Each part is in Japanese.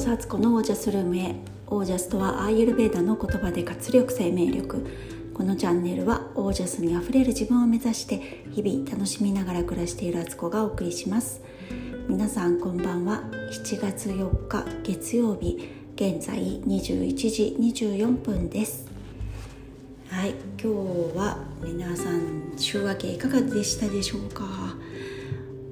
こそアツコのオージャスルームへ。オージャスとはアーユルベーダの言葉で活力生命力。このチャンネルはオージャスにあふれる自分を目指して日々楽しみながら暮らしているアツコがお送りします。皆さんこんばんは。7月4日月曜日現在21時24分です。はい今日は皆さん週明けいかがでしたでしょうか？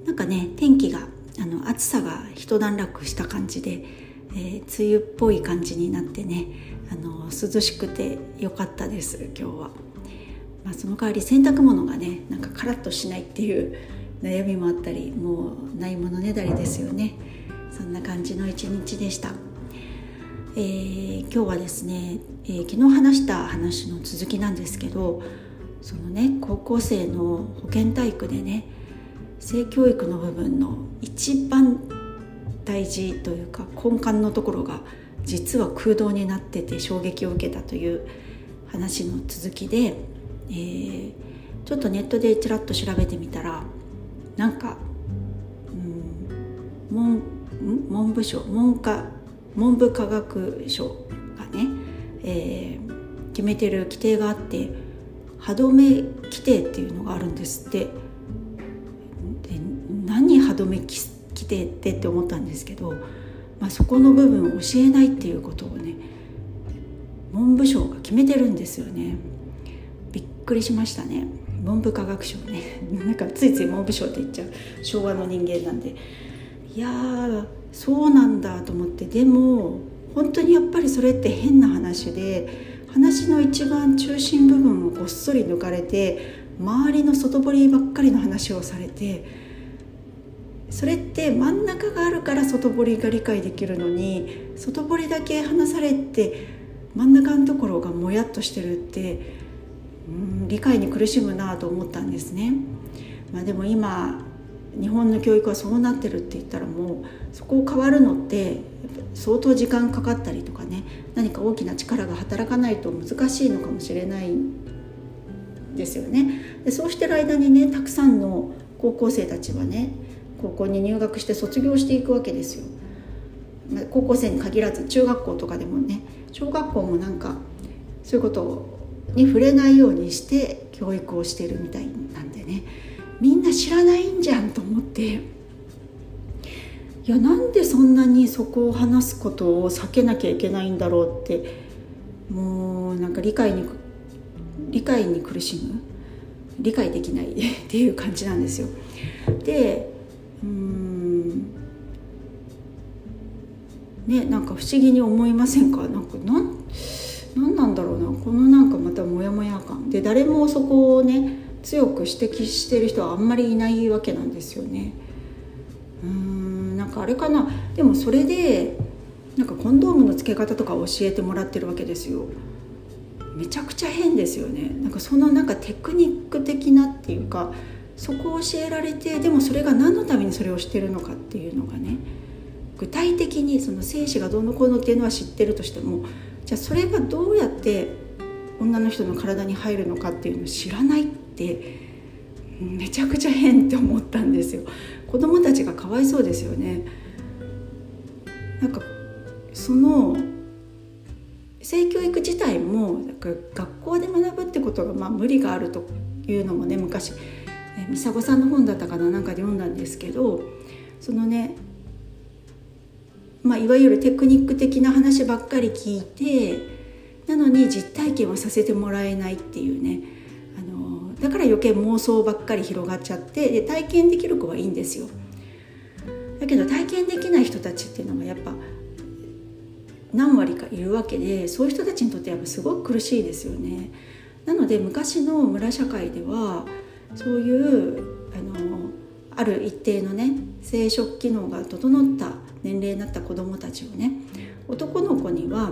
なんかね天気があの暑さが一段落した感じで、えー、梅雨っぽい感じになってねあの涼しくて良かったです今日は、まあ、その代わり洗濯物がねなんかカラッとしないっていう悩みもあったりもうないものねだりですよね。そんな感じの一日でした、えー、今日はですね、えー、昨日話した話の続きなんですけどそのね高校生の保健体育でね性教育の部分の一番大事というか根幹のところが実は空洞になってて衝撃を受けたという話の続きで、えー、ちょっとネットでちらっと調べてみたらなんか、うん、文文部省文科文部科学省がね、えー、決めてる規定があって歯止め規定っていうのがあるんですって。で何歯止め規定来てってって思ったんですけど、まあ、そこの部分を教えないっていうことをね文部省が決めてるんですよね。びっくりしましたね。文部科学省ね。なんかついつい文部省って言っちゃう。昭和の人間なんで。いやーそうなんだと思って。でも本当にやっぱりそれって変な話で話の一番中心部分をごっそり抜かれて周りの外堀ばっかりの話をされてそれって真ん中があるから外堀が理解できるのに外堀だけ離されて真ん中のところがもやっとしてるってうん理解に苦しむなと思ったんですね。まあ、でも今日本の教育はそうなってるって言ったらもうそこを変わるのって相当時間かかったりとかね何か大きな力が働かないと難しいのかもしれないですよね。でそうしてる間にねたくさんの高校生たちはね高校に入学して卒業していくわけですよ。高校生に限らず中学校とかでもね小学校もなんかそういうことに触れないようにして教育をしてるみたいなんでねみんな知らないんじゃんと思っていやなんでそんなにそこを話すことを避けなきゃいけないんだろうってもうなんか理解に理解に苦しむ？理解できない っていう感じなんですよ。でうん。ねなんか不思議に思いませんか？なんかなん何なんだろうな。このなんかまたモヤモヤ感。で誰もそこをね強く指摘してる人はあんまりいないわけなんですよね。うーんなんかあれかな。でもそれでなんかコンドームの付け方とか教えてもらってるわけですよ。めちゃくちゃ変ですよね。なんかそのなんかテクニック的なっていうかそこを教えられてでもそれが何のためにそれをしてるのかっていうのがね具体的にその精子がどうのこうのっていうのは知ってるとしてもじゃあそれがどうやって女の人の体に入るのかっていうのを知らないってめちゃくちゃ変って思ったんですよ。子供たちがかわいそうですよね。なんかその性教育自体も学校で学ぶってことがまあ無理があるというのもね昔美佐子さんの本だったかななんかで読んだんですけどそのねまあ、いわゆるテクニック的な話ばっかり聞いてなのに実体験はさせてもらえないっていうね。あのだから余計妄想ばっかり広がっちゃってで体験できる子はいいんですよ。だけど体験できない人たちっていうのがやっぱ何割かいるわけでそういう人たちにとってやっぱすごく苦しいですよね。なので昔の村社会ではそういうあのある一定のね生殖機能が整った年齢になった子どもたちをね男の子には、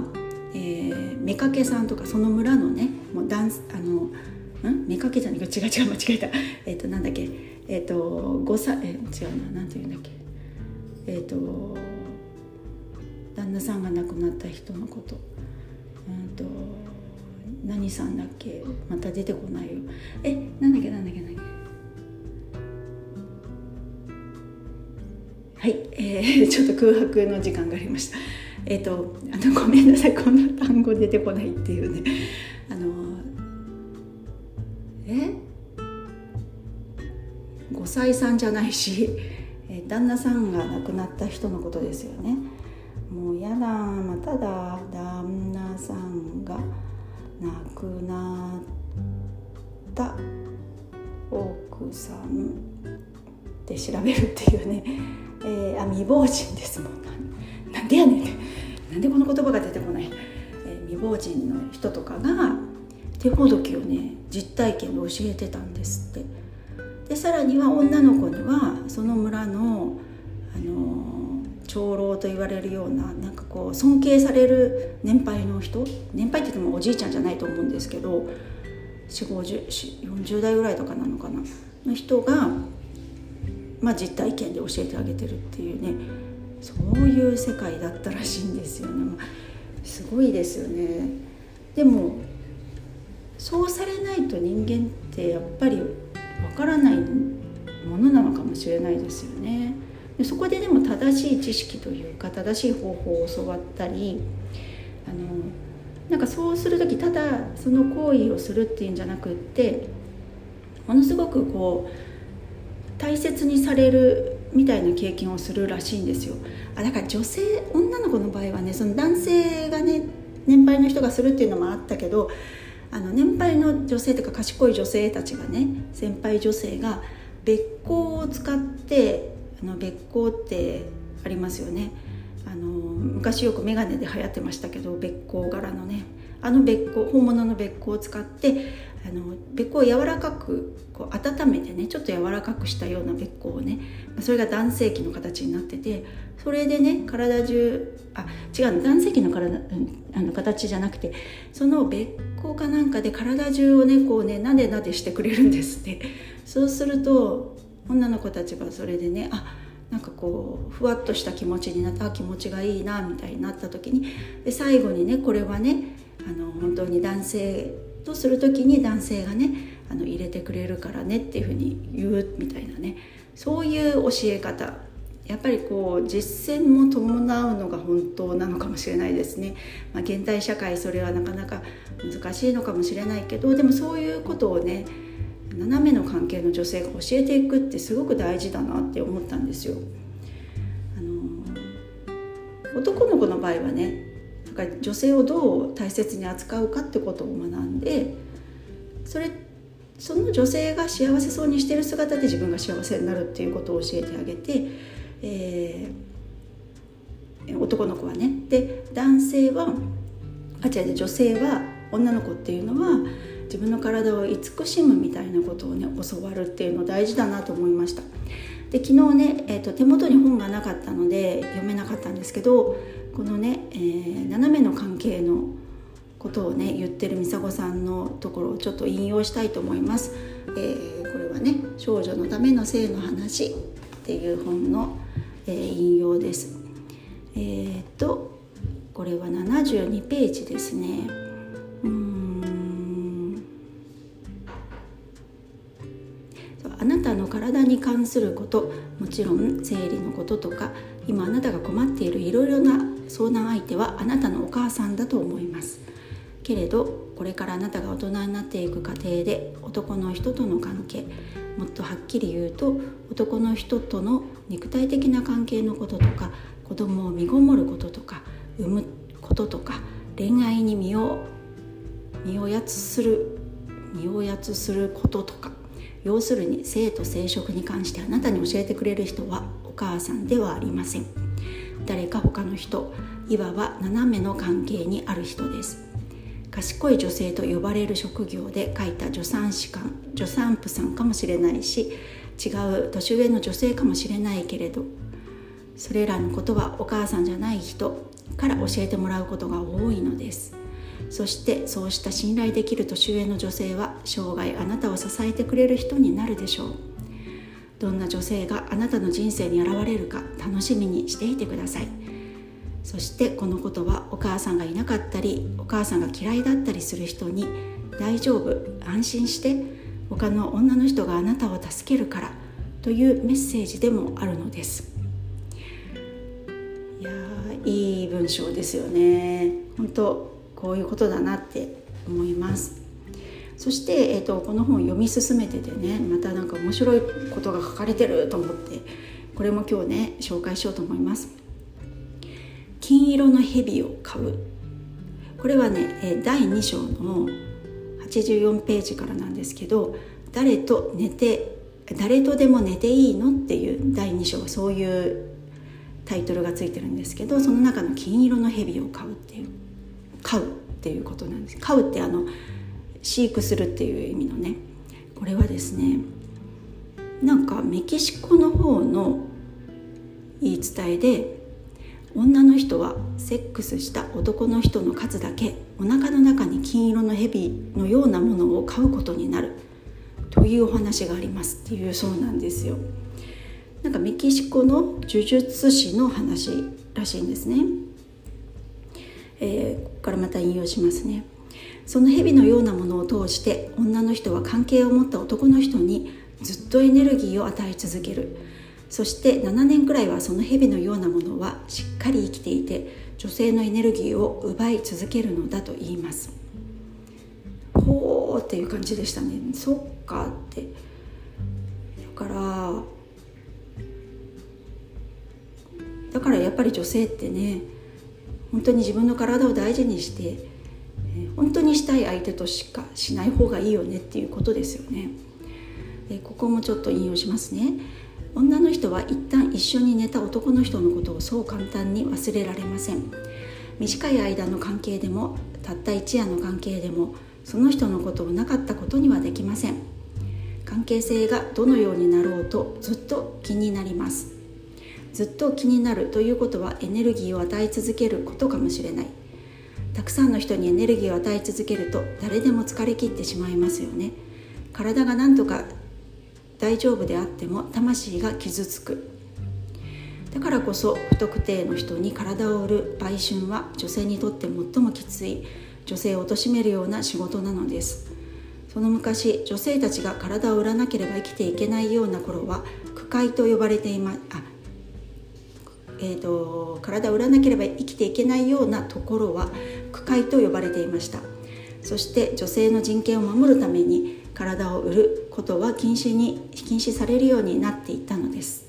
えー、妾さんとかその村のねもうダンスあのん？妾じゃない違う違う間違えた。えっ、となんだっけ？えっ、ー、と5歳え違うななんて言うんだっけ？えっ、と旦那さんが亡くなった人のこと。うんと何さんだっけ？また出てこないよ。ええー、ちょっと空白の時間がありました。えっ、とあのごめんなさい。この単語出てこないっていうね。あのえ？5歳さんじゃないし、え旦那さんが亡くなった人のことですよね。もうやだまただ旦那さんが亡くなった奥さん。で調べるっていうね、えー、あ未亡人ですもん。なんでやねん。なんでこの言葉が出てこない、えー、未亡人の人とかが手ほどきをね実体験で教えてたんですって。でさらには女の子にはその村のあの長老と言われるようななんかこう尊敬される年配の人。年配って言ってもおじいちゃんじゃないと思うんですけど4 0 4 0代ぐらいとかなのかな。の人が、まあ、実体験で教えてあげてるっていうねそういう世界だったらしいんですよね、すごいですよね。でもそうされないと人間ってやっぱりわからないものなのかもしれないですよね。そこででも正しい知識というか正しい方法を教わったりあのなんかそうする時ただその行為をするっていうんじゃなくってものすごくこう大切にされるみたいな経験をするらしいんですよ。あだから女性女の子の場合はねその男性がね年配の人がするっていうのもあったけどあの年配の女性とか賢い女性たちがね先輩女性がべっ甲を使ってあのべっ甲ってありますよね。あの昔よく眼鏡で流行ってましたけどべっ甲柄のね。あのべっ甲本物のべっ甲を使ってあのべっ甲を柔らかくこう温めてねちょっと柔らかくしたようなべっ甲をねそれが男性器の形になっててそれでね体中あ違う男性器の体、あの形じゃなくてそのべっ甲かなんかで体中をねこうねなでなでしてくれるんですって。そうすると女の子たちはそれでねあなんかこうふわっとした気持ちになった気持ちがいいなみたいになった時にで最後にねこれはねあの本当に男性とする時に男性がねあの入れてくれるからねっていうふうに言うみたいなね。そういう教え方。やっぱりこう実践も伴うのが本当なのかもしれないですね、まあ、現代社会それはなかなか難しいのかもしれないけどでもそういうことをね斜めの関係の女性が教えていくってすごく大事だなって思ったんですよ。あの男の子の場合はね女性をどう大切に扱うかってことを学んでそれその女性が幸せそうにしてる姿で自分が幸せになるっていうことを教えてあげて、えー、男の子はね。で男性はあ違う女性は女の子っていうのは自分の体を慈しむみたいなことをね教わるっていうの大事だなと思いました。で昨日ね、えーと、手元に本がなかったので読めなかったんですけどこのね、えー、斜めの関係のことをね言ってる美佐子さんのところをちょっと引用したいと思います、えー、これはね「少女のための性の話」っていう本の、えー、引用です。えー、っとこれは72ページですね。うん。なたの体に関することもちろん生理のこととか今あなたが困っているいろいろな相談相手はあなたのお母さんだと思います。けれどこれからあなたが大人になっていく過程で男の人との関係もっとはっきり言うと男の人との肉体的な関係のこととか子供を身ごもることとか産むこととか恋愛に身を身をやつする身をやつすることとか。要するに性と生殖に関してあなたに教えてくれる人はお母さんではありません。誰か他の人いわば斜めの関係にある人です。賢い女性と呼ばれる職業で書いた助産師官助産婦さんかもしれないし違う年上の女性かもしれないけれどそれらのことはお母さんじゃない人から教えてもらうことが多いのです。そしてそうした信頼できる年上の女性は生涯あなたを支えてくれる人になるでしょう。どんな女性があなたの人生に現れるか楽しみにしていてください。そしてこのことはお母さんがいなかったりお母さんが嫌いだったりする人に大丈夫安心して他の女の人があなたを助けるからというメッセージでもあるのです。いやいい文章ですよね。本当こういうことだなって思います。そして、えーと、この本を読み進めててねまた何か面白いことが書かれてると思ってこれも今日ね紹介しようと思います。金色の蛇を飼う。これはね第2章の84ページからなんですけど誰と寝て誰とでも寝ていいのっていう第2章はそういうタイトルがついてるんですけどその中の金色の蛇を飼うっていう。飼うっていうことなんです。飼うってあの飼育するっていう意味のね。これはですねなんかメキシコの方の言い伝えで女の人はセックスした男の人の数だけお腹の中に金色の蛇のようなものを飼うことになる。というお話がありますっていうそうなんですよ。なんかメキシコの呪術師の話らしいんですね、えー、ここからまた引用しますね。その蛇のようなものを通して女の人は関係を持った男の人にずっとエネルギーを与え続ける。そして7年くらいはその蛇のようなものはしっかり生きていて女性のエネルギーを奪い続けるのだと言います。ほーっていう感じでしたね。そっかって。だからだからやっぱり女性ってね本当に自分の体を大事にして本当にしたい相手としかしない方がいいよねっていうことですよね。でここもちょっと引用しますね。女の人は一旦一緒に寝た男の人のことをそう簡単に忘れられません。短い間の関係でもたった一夜の関係でもその人のことをなかったことにはできません。関係性がどのようになろうとずっと気になります。ずっと気になるということはエネルギーを与え続けることかもしれない。たくさんの人にエネルギーを与え続けると誰でも疲れ切ってしまいますよね。体が何とか大丈夫であっても魂が傷つく。だからこそ不特定の人に体を売る売春は女性にとって最もきつい女性を貶めるような仕事なのです。その昔女性たちが体を売らなければ生きていけないような頃は区会と呼ばれていまあえーと、体を売らなければ生きていけないようなところは区会と呼ばれていました。そして女性の人権を守るために体を売ることは禁止に禁止されるようになっていったのです。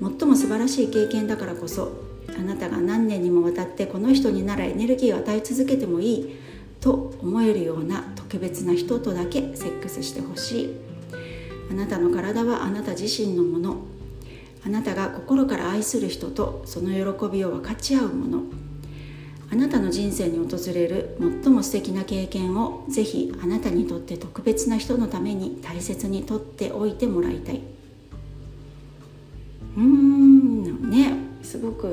最も素晴らしい経験だからこそあなたが何年にもわたってこの人にならエネルギーを与え続けてもいいと思えるような特別な人とだけセックスしてほしい。あなたの体はあなた自身のもの。あなたが心から愛する人とその喜びを分かち合うもの。あなたの人生に訪れる最も素敵な経験をぜひあなたにとって特別な人のために大切にとっておいてもらいたい。うーんね。すごくあ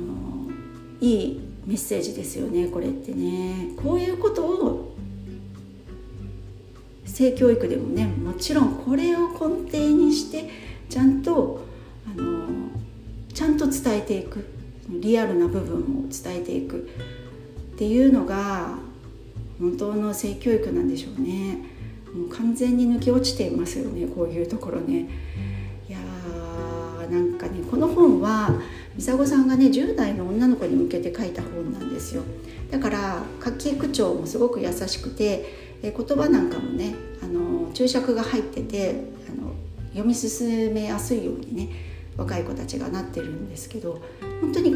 のいいメッセージですよねこれってね。こういうことを性教育でもねもちろんこれを根底にしてちゃんとあのちゃんと伝えていく。リアルな部分を伝えていく。っていうのが本当の性教育なんでしょうね。もう完全に抜け落ちていますよねこういうところね。いやーなんかねこの本は美佐子さんがね10代の女の子に向けて書いた本なんですよ。だから書き口調もすごく優しくて言葉なんかもねあの注釈が入ってて読み進めやすいようにね若い子たちがなってるんですけど本当に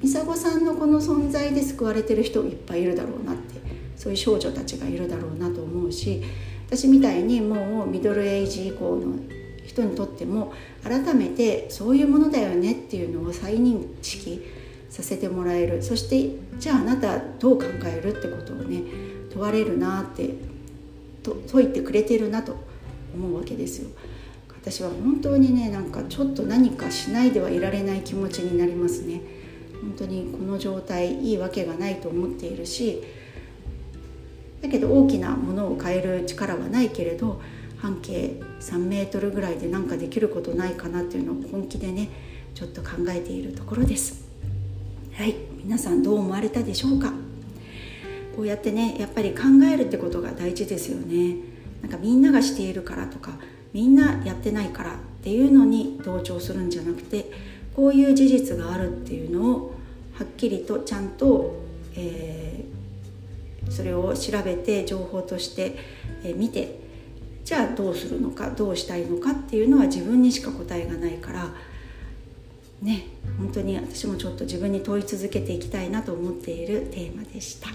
ミサゴさんのこの存在で救われてる人いっぱいいるだろうなってそういう少女たちがいるだろうなと思うし私みたいにもうミドルエイジ以降の人にとっても改めてそういうものだよねっていうのを再認識させてもらえる。そしてじゃああなたどう考えるってことをね問われるなってと解いてくれてるなと思うわけですよ。私は本当にねなんかちょっと何かしないではいられない気持ちになりますね。本当にこの状態いいわけがないと思っているしだけど大きなものを変える力はないけれど半径3メートルぐらいで何かできることないかなっていうのを本気でねちょっと考えているところです。はい皆さんどう思われたでしょうか？こうやってねやっぱり考えるってことが大事ですよね。なんかみんながしているからとかみんなやってないからっていうのに同調するんじゃなくてこういう事実があるっていうのをはっきりとちゃんと、えー、それを調べて情報として、え見てじゃあどうするのかどうしたいのかっていうのは自分にしか答えがないからね本当に私もちょっと自分に問い続けていきたいなと思っているテーマでした。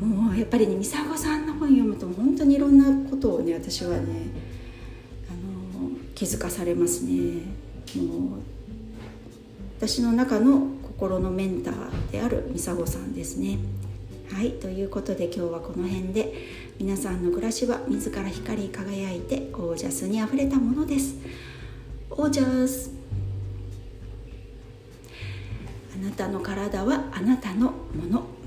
もうやっぱりね美佐子さんの本読むと本当にいろんなことをね私はねあの気づかされますね。もう私の中の心のメンターである美佐子さんですね。はいということで今日はこの辺で皆さんの暮らしは自ら光り輝いてオージャスにあふれたものです。オージャス。あなたの体はあなたのもの。